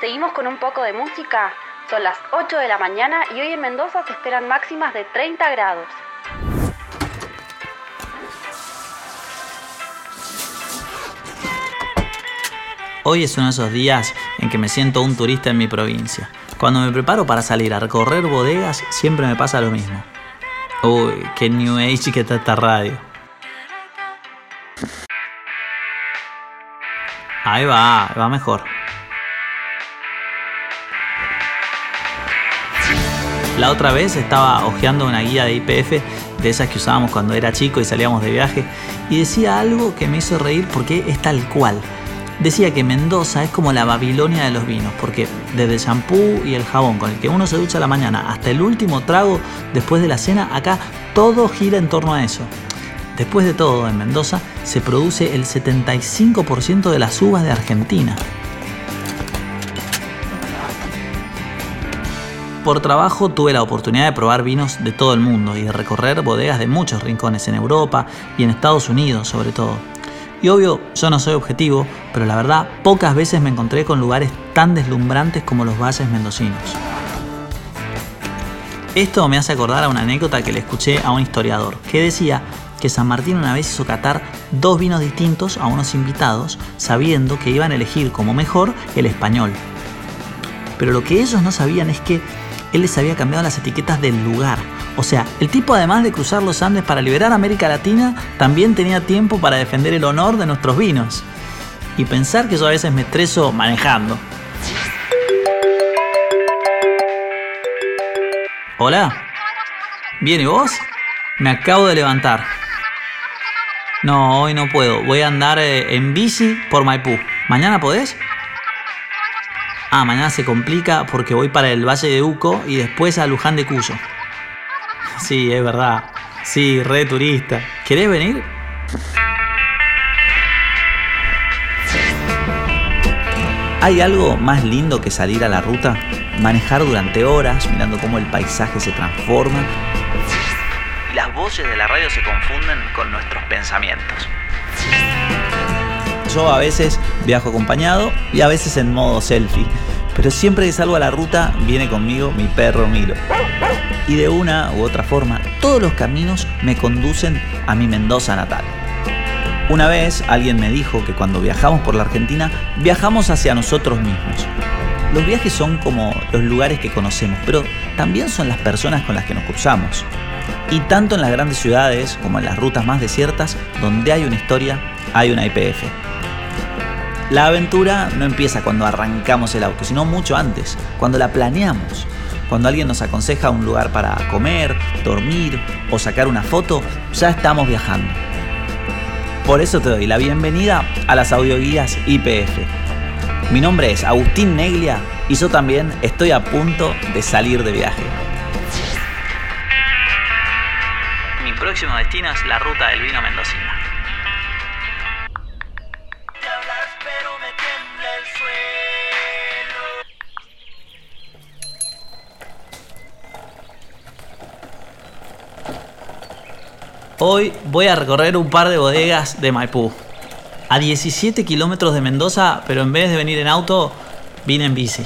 Seguimos con un poco de música. Son las 8 de la mañana y hoy en Mendoza se esperan máximas de 30 grados. Hoy es uno de esos días en que me siento un turista en mi provincia. Cuando me preparo para salir a recorrer bodegas, siempre me pasa lo mismo. Uy, qué new age que está esta radio. Ahí va, va mejor. La otra vez estaba hojeando una guía de IPF, de esas que usábamos cuando era chico y salíamos de viaje, y decía algo que me hizo reír porque es tal cual. Decía que Mendoza es como la Babilonia de los vinos, porque desde el shampoo y el jabón con el que uno se ducha la mañana hasta el último trago después de la cena, acá todo gira en torno a eso. Después de todo, en Mendoza se produce el 75% de las uvas de Argentina. Por trabajo tuve la oportunidad de probar vinos de todo el mundo y de recorrer bodegas de muchos rincones en Europa y en Estados Unidos sobre todo. Y obvio, yo no soy objetivo, pero la verdad pocas veces me encontré con lugares tan deslumbrantes como los valles mendocinos. Esto me hace acordar a una anécdota que le escuché a un historiador, que decía que San Martín una vez hizo catar dos vinos distintos a unos invitados, sabiendo que iban a elegir como mejor el español. Pero lo que ellos no sabían es que él les había cambiado las etiquetas del lugar. O sea, el tipo además de cruzar los Andes para liberar América Latina, también tenía tiempo para defender el honor de nuestros vinos. Y pensar que yo a veces me estreso manejando. Hola. ¿Viene vos? Me acabo de levantar. No, hoy no puedo. Voy a andar eh, en bici por Maipú. ¿Mañana podés? Ah, mañana se complica porque voy para el Valle de Uco y después a Luján de Cuyo. Sí, es verdad. Sí, re turista. ¿Querés venir? ¿Hay algo más lindo que salir a la ruta? Manejar durante horas mirando cómo el paisaje se transforma y las voces de la radio se confunden con nuestros pensamientos. Yo a veces viajo acompañado y a veces en modo selfie. Pero siempre que salgo a la ruta viene conmigo mi perro Milo. Y de una u otra forma, todos los caminos me conducen a mi Mendoza natal. Una vez alguien me dijo que cuando viajamos por la Argentina, viajamos hacia nosotros mismos. Los viajes son como los lugares que conocemos, pero también son las personas con las que nos cruzamos. Y tanto en las grandes ciudades como en las rutas más desiertas, donde hay una historia, hay una IPF. La aventura no empieza cuando arrancamos el auto, sino mucho antes, cuando la planeamos. Cuando alguien nos aconseja un lugar para comer, dormir o sacar una foto, ya estamos viajando. Por eso te doy la bienvenida a las audioguías IPF. Mi nombre es Agustín Neglia y yo también estoy a punto de salir de viaje. Mi próximo destino es la ruta del vino mendocino. Hoy voy a recorrer un par de bodegas de Maipú. A 17 kilómetros de Mendoza, pero en vez de venir en auto, vine en bici.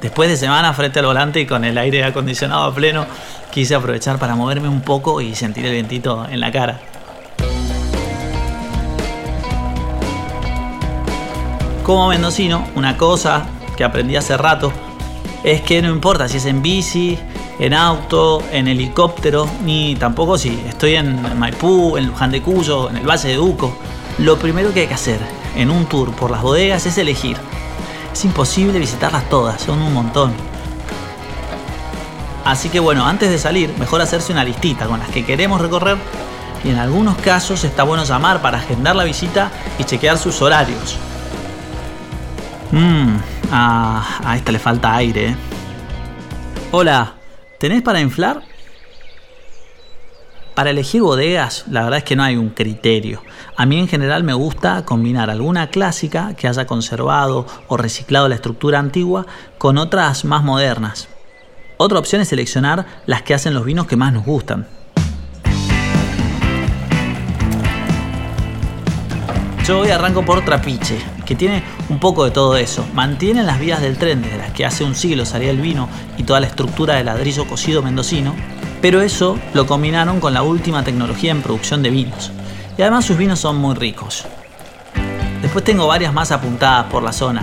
Después de semana frente al volante y con el aire acondicionado a pleno, quise aprovechar para moverme un poco y sentir el vientito en la cara. Como mendocino, una cosa que aprendí hace rato es que no importa si es en bici, en auto, en helicóptero, ni tampoco si estoy en Maipú, en Luján de Cuyo, en el Valle de Uco. Lo primero que hay que hacer en un tour por las bodegas es elegir. Es imposible visitarlas todas, son un montón. Así que bueno, antes de salir, mejor hacerse una listita con las que queremos recorrer y en algunos casos está bueno llamar para agendar la visita y chequear sus horarios. Mmm, a, esta le falta aire. ¿eh? Hola, ¿tenés para inflar? Para elegir bodegas, la verdad es que no hay un criterio. A mí en general me gusta combinar alguna clásica que haya conservado o reciclado la estructura antigua con otras más modernas. Otra opción es seleccionar las que hacen los vinos que más nos gustan. Yo hoy arranco por Trapiche, que tiene un poco de todo eso. Mantiene las vías del tren desde las que hace un siglo salía el vino y toda la estructura de ladrillo cocido mendocino, pero eso lo combinaron con la última tecnología en producción de vinos. Y además sus vinos son muy ricos. Después tengo varias más apuntadas por la zona.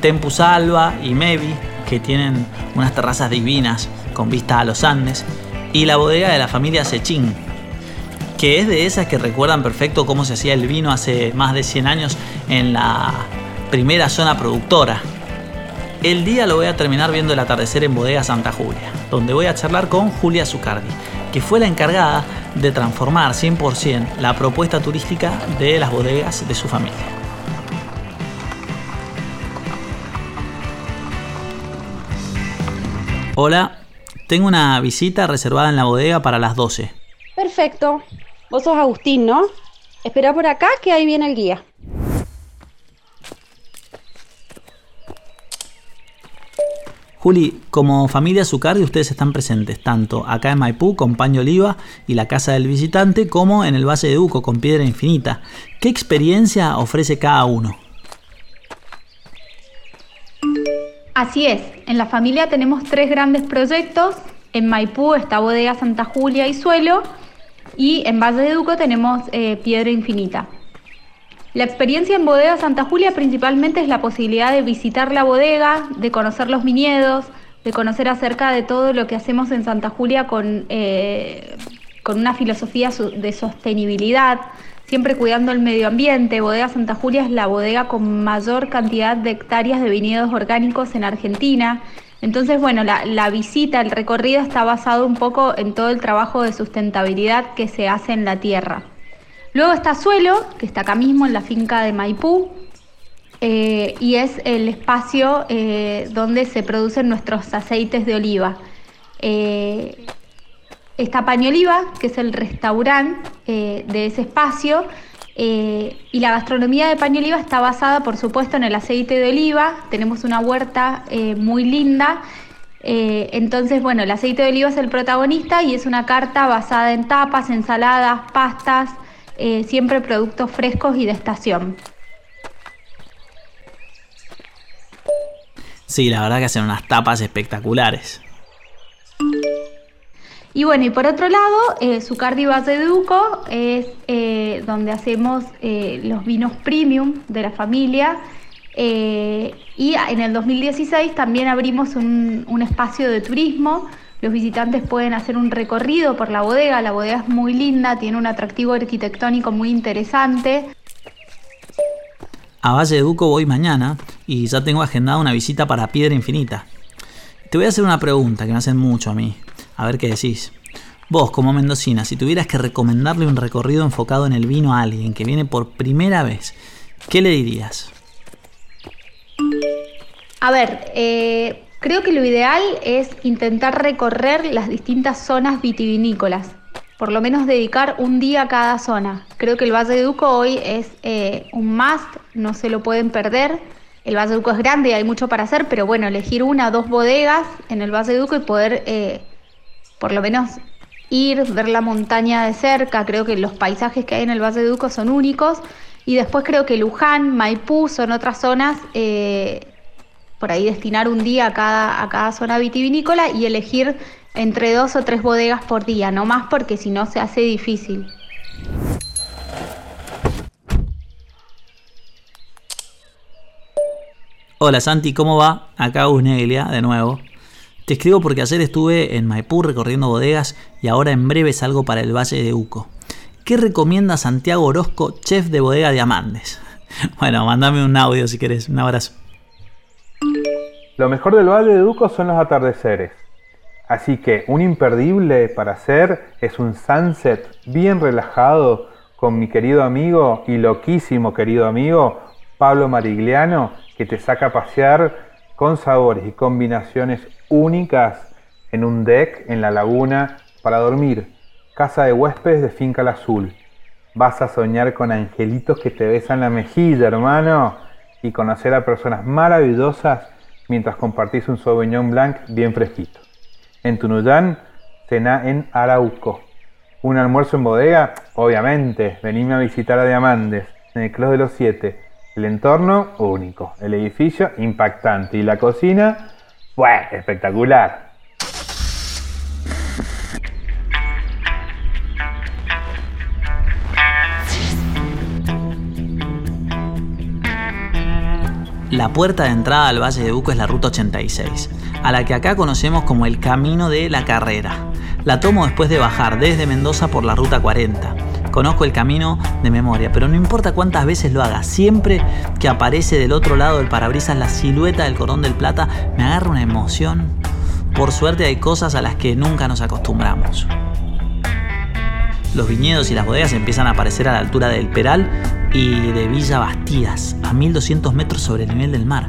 Tempus Alba y Mevi, que tienen unas terrazas divinas con vista a los Andes, y la bodega de la familia Sechín, que es de esas que recuerdan perfecto cómo se hacía el vino hace más de 100 años en la primera zona productora. El día lo voy a terminar viendo el atardecer en Bodega Santa Julia, donde voy a charlar con Julia Zucardi, que fue la encargada de transformar 100% la propuesta turística de las bodegas de su familia. Hola, tengo una visita reservada en la bodega para las 12. Perfecto. Vos sos Agustín, ¿no? Espera por acá que ahí viene el guía. Juli, como familia Zucardi ustedes están presentes tanto acá en Maipú con Paño Oliva y la Casa del Visitante como en el Valle de Uco con Piedra Infinita. ¿Qué experiencia ofrece cada uno? Así es, en la familia tenemos tres grandes proyectos. En Maipú está Bodega Santa Julia y Suelo y en Valle de Duco tenemos eh, Piedra Infinita. La experiencia en Bodega Santa Julia principalmente es la posibilidad de visitar la bodega, de conocer los viñedos, de conocer acerca de todo lo que hacemos en Santa Julia con, eh, con una filosofía de sostenibilidad, siempre cuidando el medio ambiente. Bodega Santa Julia es la bodega con mayor cantidad de hectáreas de viñedos orgánicos en Argentina. Entonces, bueno, la, visita, el recorrido está basado un poco en todo el trabajo de sustentabilidad que se hace en la tierra. Luego está Suelo, que está acá mismo en la finca de Maipú, eh, y es el espacio eh, donde se producen nuestros aceites de oliva. Eh, está Pañoliva, que es el restaurante de ese espacio, eh, y la gastronomía de Pañoliva está basada, por supuesto, en el aceite de oliva. Tenemos una huerta eh, muy linda. entonces, bueno, el aceite de oliva es el protagonista y es una carta basada en tapas, ensaladas, pastas, siempre productos frescos y de estación. Sí, la verdad que hacen unas tapas espectaculares. Y bueno, y por otro lado, eh, de Duco es eh, donde hacemos eh, los vinos premium de la familia. Eh, y en el 2016 también abrimos un, un, espacio de turismo. Los visitantes pueden hacer un recorrido por la bodega. La bodega es muy linda, tiene un atractivo arquitectónico muy interesante. A Valle de Duco voy mañana y ya tengo agendada una visita para Piedra Infinita. Te voy a hacer una pregunta que me hacen mucho a mí. A ver qué decís. Vos, como mendocina, si tuvieras que recomendarle un recorrido enfocado en el vino a alguien que viene por primera vez, ¿qué le dirías? A ver, eh, creo que lo ideal es intentar recorrer las distintas zonas vitivinícolas. Por lo menos dedicar un día a cada zona. Creo que el Valle de Duco hoy es eh, un must, no se lo pueden perder. El Valle de Duco es grande y hay mucho para hacer, pero bueno, elegir una o dos bodegas en el Valle de Duco y poder eh, por lo menos ir, ver la montaña de cerca, creo que los paisajes que hay en el Valle de Duco son únicos, y después creo que Luján, Maipú son otras zonas, eh, por ahí destinar un día a cada, a cada zona vitivinícola y elegir entre dos o tres bodegas por día, no más porque si no se hace difícil. Hola Santi, ¿cómo va? Acá Usneglia de nuevo. Te escribo porque ayer estuve en Maipú recorriendo bodegas y ahora en breve salgo para el Valle de Uco. ¿Qué recomienda Santiago Orozco, chef de bodega de Amandes? Bueno, mándame un audio si querés. Un abrazo. Lo mejor del Valle de Uco son los atardeceres. Así que un imperdible para hacer es un sunset bien relajado con mi querido amigo y loquísimo querido amigo Pablo Marigliano que te saca a pasear con sabores y combinaciones únicas en un deck en la laguna para dormir. Casa de huéspedes de Finca al Azul. Vas a soñar con angelitos que te besan la mejilla, hermano, y conocer a personas maravillosas mientras compartís un Sauvignon Blanc bien fresquito. En Tunuyán, cena en Arauco. Un almuerzo en bodega, obviamente, venime a visitar a Diamandes, en el Club de los Siete, El entorno único, el edificio impactante y la cocina, ¡bueh! espectacular. La puerta de entrada al Valle de Uco es la Ruta 86, a la que acá conocemos como el Camino de la Carrera. La tomo después de bajar desde Mendoza por la Ruta 40. Conozco el camino de memoria, pero no importa cuántas veces lo haga, siempre que aparece del otro lado del parabrisas la silueta del Cordón del Plata, me agarra una emoción. Por suerte hay cosas a las que nunca nos acostumbramos. Los viñedos y las bodegas empiezan a aparecer a la altura del Peral y de Villa Bastidas, a 1200 metros sobre el nivel del mar.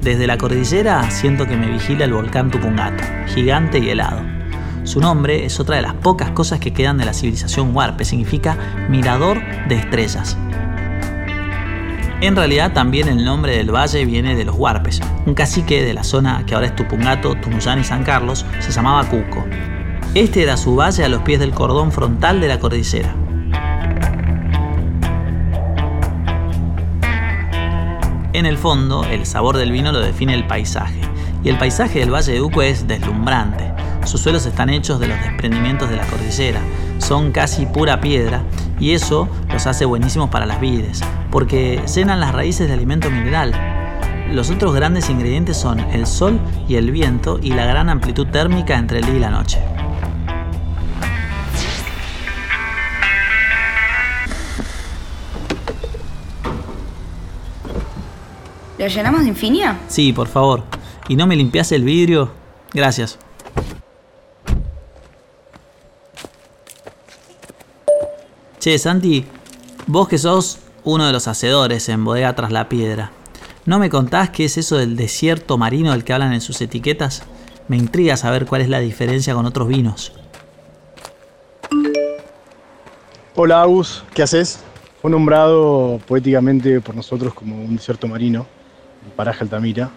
Desde la cordillera siento que me vigila el volcán Tupungato, gigante y helado. Su nombre es otra de las pocas cosas que quedan de la civilización huarpe, significa mirador de estrellas. En realidad también el nombre del valle viene de los huarpes. Un cacique de la zona que ahora es Tupungato, Tunuyán y San Carlos se llamaba Cuco. Este era su valle a los pies del cordón frontal de la cordillera. En el fondo, el sabor del vino lo define el paisaje. Y el paisaje del Valle de Uco es deslumbrante. Sus suelos están hechos de los desprendimientos de la cordillera. Son casi pura piedra y eso los hace buenísimos para las vides, porque llenan las raíces de alimento mineral. Los otros grandes ingredientes son el sol y el viento y la gran amplitud térmica entre el día y la noche. ¿Lo llenamos de infinia? Sí, por favor. ¿Y no me limpias el vidrio? Gracias. Che, Santi, vos que sos uno de los hacedores en Bodega Tras la Piedra, ¿no me contás qué es eso del desierto marino del que hablan en sus etiquetas? Me intriga saber cuál es la diferencia con otros vinos. Hola Agus, ¿qué haces? Fue nombrado poéticamente por nosotros como un desierto marino, el paraje Altamira,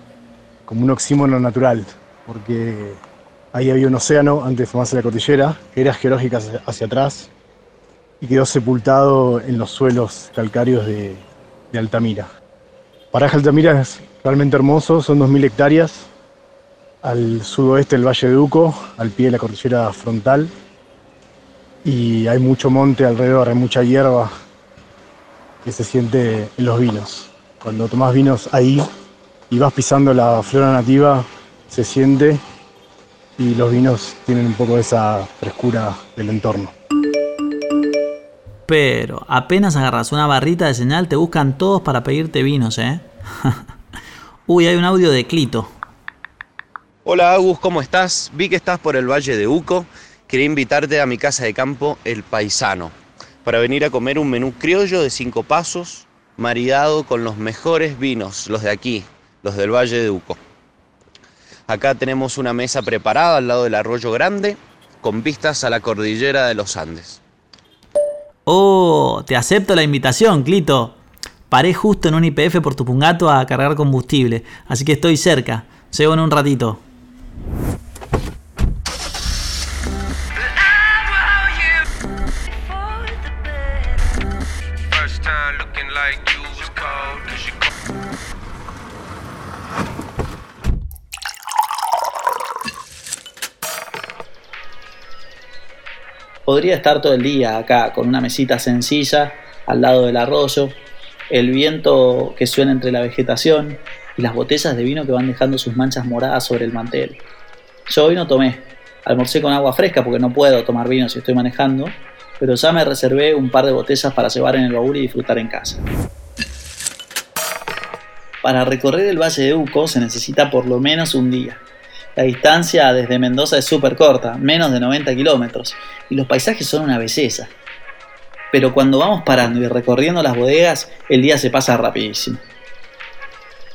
como un oxímono natural, porque ahí había un océano antes de formarse la cordillera, eras geológicas hacia atrás, y quedó sepultado en los suelos calcáreos de, Altamira. Paraje Altamira es realmente hermoso, son 2.000 hectáreas, al sudoeste del Valle de Uco, al pie de la cordillera frontal, y hay mucho monte alrededor, hay mucha hierba que se siente en los vinos. Cuando tomas vinos ahí y vas pisando la flora nativa, se siente y los vinos tienen un poco esa frescura del entorno. Pero apenas agarras una barrita de señal, te buscan todos para pedirte vinos, ¿eh? Uy, hay un audio de Clito. Hola Agus, ¿cómo estás? Vi que estás por el Valle de Uco. Quería invitarte a mi casa de campo El Paisano para venir a comer un menú criollo de cinco pasos, maridado con los mejores vinos, los de aquí, los del Valle de Uco. Acá tenemos una mesa preparada al lado del arroyo grande, con vistas a la cordillera de los Andes. Oh, te acepto la invitación, Clito. Paré justo en un IPF por Tupungato a cargar combustible, así que estoy cerca. Llego en un ratito. Podría estar todo el día acá con una mesita sencilla al lado del arroyo, el viento que suena entre la vegetación y las botellas de vino que van dejando sus manchas moradas sobre el mantel. Yo hoy no tomé, almorcé con agua fresca porque no puedo tomar vino si estoy manejando, pero ya me reservé un par de botellas para llevar en el baúl y disfrutar en casa. Para recorrer el Valle de Uco se necesita por lo menos un día. La distancia desde Mendoza es súper corta, menos de 90 kilómetros, y los paisajes son una belleza. Pero cuando vamos parando y recorriendo las bodegas, el día se pasa rapidísimo.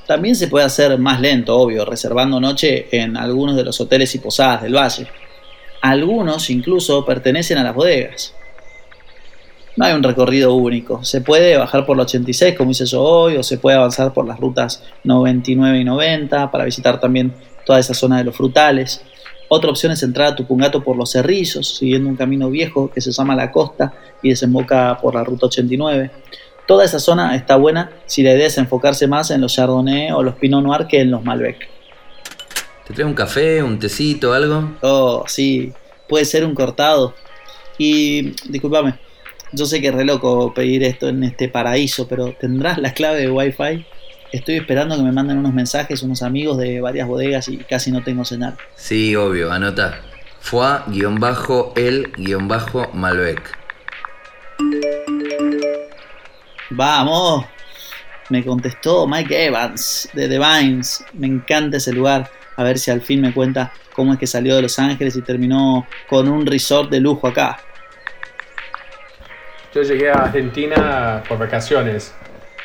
También se puede hacer más lento, obvio, reservando noche en algunos de los hoteles y posadas del valle. Algunos incluso pertenecen a las bodegas. No hay un recorrido único. Se puede bajar por la 86 como hice yo hoy, o se puede avanzar por las rutas 99 y 90 para visitar también toda esa zona de los frutales. Otra opción es entrar a Tupungato por los Cerrillos, siguiendo un camino viejo que se llama La Costa y desemboca por la ruta 89. Toda esa zona está buena si la idea es enfocarse más en los Chardonnay o los Pinot Noir que en los Malbec. ¿Te traes un café, un tecito, algo? Oh, sí, puede ser un cortado. Y discúlpame, yo sé que es re loco pedir esto en este paraíso, pero ¿tendrás la clave de Wi-Fi? Estoy esperando que me manden unos mensajes unos amigos de varias bodegas y casi no tengo señal. Sí, obvio, anota. Foie-el-Malbec. Vamos, me contestó Mike Evans de The Vines. Me encanta ese lugar. A ver si al fin me cuenta cómo es que salió de Los Ángeles y terminó con un resort de lujo acá. Yo llegué a Argentina por vacaciones.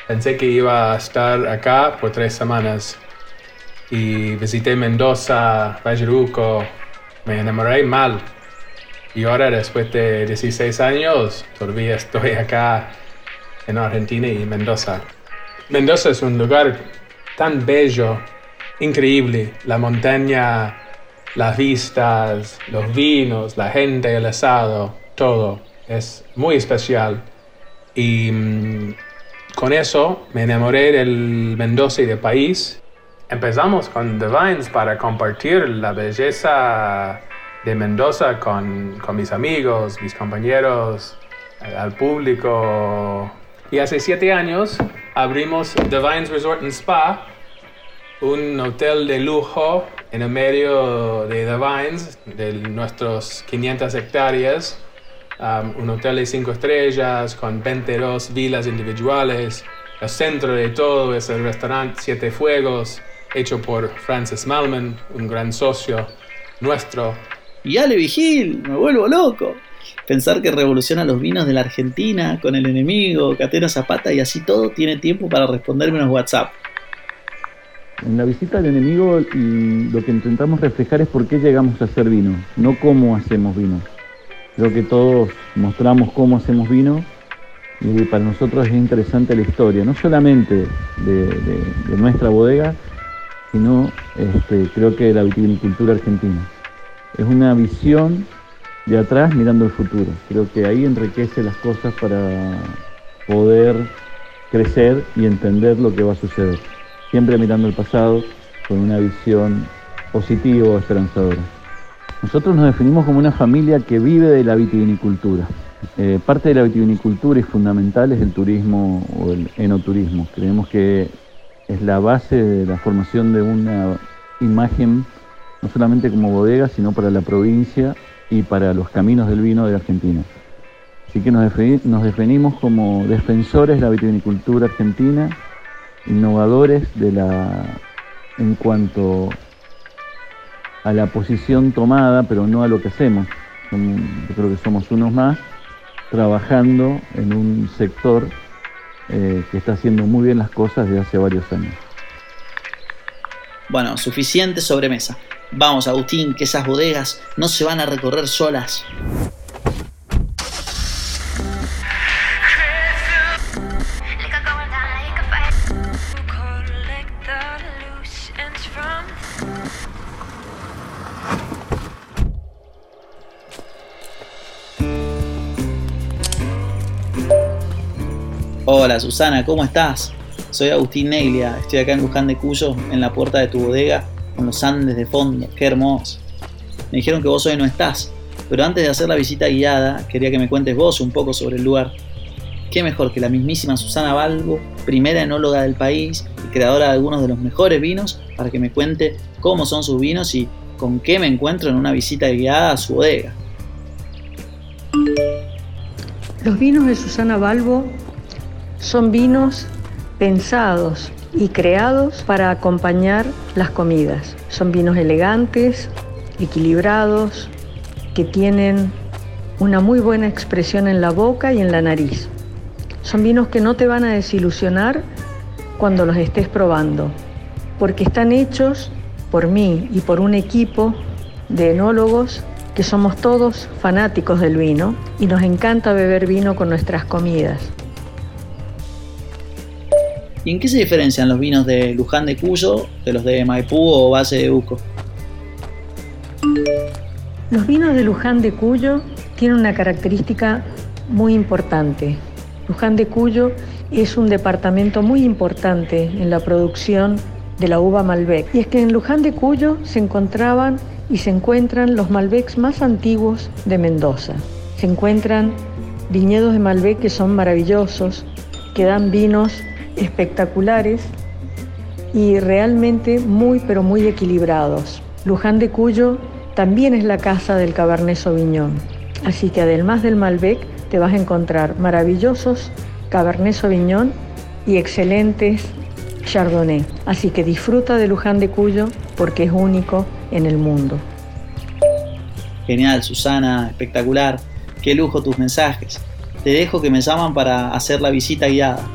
Pensé que iba a estar acá por tres semanas. Y visité Mendoza, Valle Me enamoré mal. Y ahora, después de 16 años, todavía estoy acá en Argentina y Mendoza. Mendoza es un lugar tan bello, increíble. La montaña, las vistas, los vinos, la gente, el asado, todo. Es muy especial. Y mm, con eso me enamoré del Mendoza y del país. Empezamos con The Vines para compartir la belleza de Mendoza con, mis amigos, mis compañeros, al público. Y hace siete años abrimos The Vines Resort and Spa, un hotel de lujo en el medio de The Vines, de nuestros 500 hectáreas. Um, un hotel de cinco estrellas con 22 vilas individuales. El centro de todo es el restaurante Siete Fuegos, hecho por Francis Malman, un gran socio nuestro y Ale Vigil, me vuelvo loco. Pensar que revoluciona los vinos de la Argentina con el enemigo, Catena Zapata y así todo tiene tiempo para responderme unos WhatsApp. En la visita al enemigo lo que intentamos reflejar es por qué llegamos a hacer vino, no cómo hacemos vino. Creo que todos mostramos cómo hacemos vino y para nosotros es interesante la historia, no solamente de, nuestra bodega, sino este, creo que de la viticultura argentina es una visión de atrás mirando el futuro. Creo que ahí enriquece las cosas para poder crecer y entender lo que va a suceder. Siempre mirando el pasado con una visión positiva o esperanzadora. Nosotros nos definimos como una familia que vive de la vitivinicultura. Eh, parte de la vitivinicultura y fundamental es el turismo o el enoturismo. Creemos que es la base de la formación de una imagen no solamente como bodega, sino para la provincia y para los caminos del vino de Argentina. Así que nos, definimos como defensores de la vitivinicultura argentina, innovadores de la, en cuanto a la posición tomada, pero no a lo que hacemos. Yo creo que somos unos más trabajando en un sector eh, que está haciendo muy bien las cosas desde hace varios años. Bueno, suficiente sobremesa. Vamos, Agustín, que esas bodegas no se van a recorrer solas. Hola Susana, ¿cómo estás? Soy Agustín Neglia, estoy acá en Luján de Cuyo, en la puerta de tu bodega con los Andes de fondo, qué hermoso. Me dijeron que vos hoy no estás, pero antes de hacer la visita guiada, quería que me cuentes vos un poco sobre el lugar. Qué mejor que la mismísima Susana Balbo, primera enóloga del país y creadora de algunos de los mejores vinos, para que me cuente cómo son sus vinos y con qué me encuentro en una visita guiada a su bodega. Los vinos de Susana Balbo son vinos pensados y creados para acompañar las comidas. Son vinos elegantes, equilibrados, que tienen una muy buena expresión en la boca y en la nariz. Son vinos que no te van a desilusionar cuando los estés probando, porque están hechos por mí y por un equipo de enólogos que somos todos fanáticos del vino y nos encanta beber vino con nuestras comidas. ¿Y en qué se diferencian los vinos de Luján de Cuyo de los de Maipú o Valle de Uco? Los vinos de Luján de Cuyo tienen una característica muy importante. Luján de Cuyo es un departamento muy importante en la producción de la uva Malbec. Y es que en Luján de Cuyo se encontraban y se encuentran los Malbecs más antiguos de Mendoza. Se encuentran viñedos de Malbec que son maravillosos, que dan vinos espectaculares y realmente muy pero muy equilibrados. Luján de Cuyo también es la casa del Cabernet Sauvignon. Así que además del Malbec te vas a encontrar maravillosos Cabernet Sauvignon y excelentes Chardonnay. Así que disfruta de Luján de Cuyo porque es único en el mundo. Genial, Susana, espectacular. Qué lujo tus mensajes. Te dejo que me llaman para hacer la visita guiada.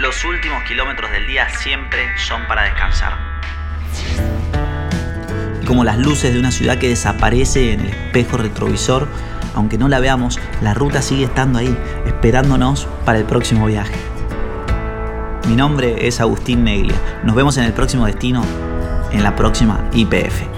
Los últimos kilómetros del día siempre son para descansar. Como las luces de una ciudad que desaparece en el espejo retrovisor, aunque no la veamos, la ruta sigue estando ahí, esperándonos para el próximo viaje. Mi nombre es Agustín Neglia. Nos vemos en el próximo destino, en la próxima IPF.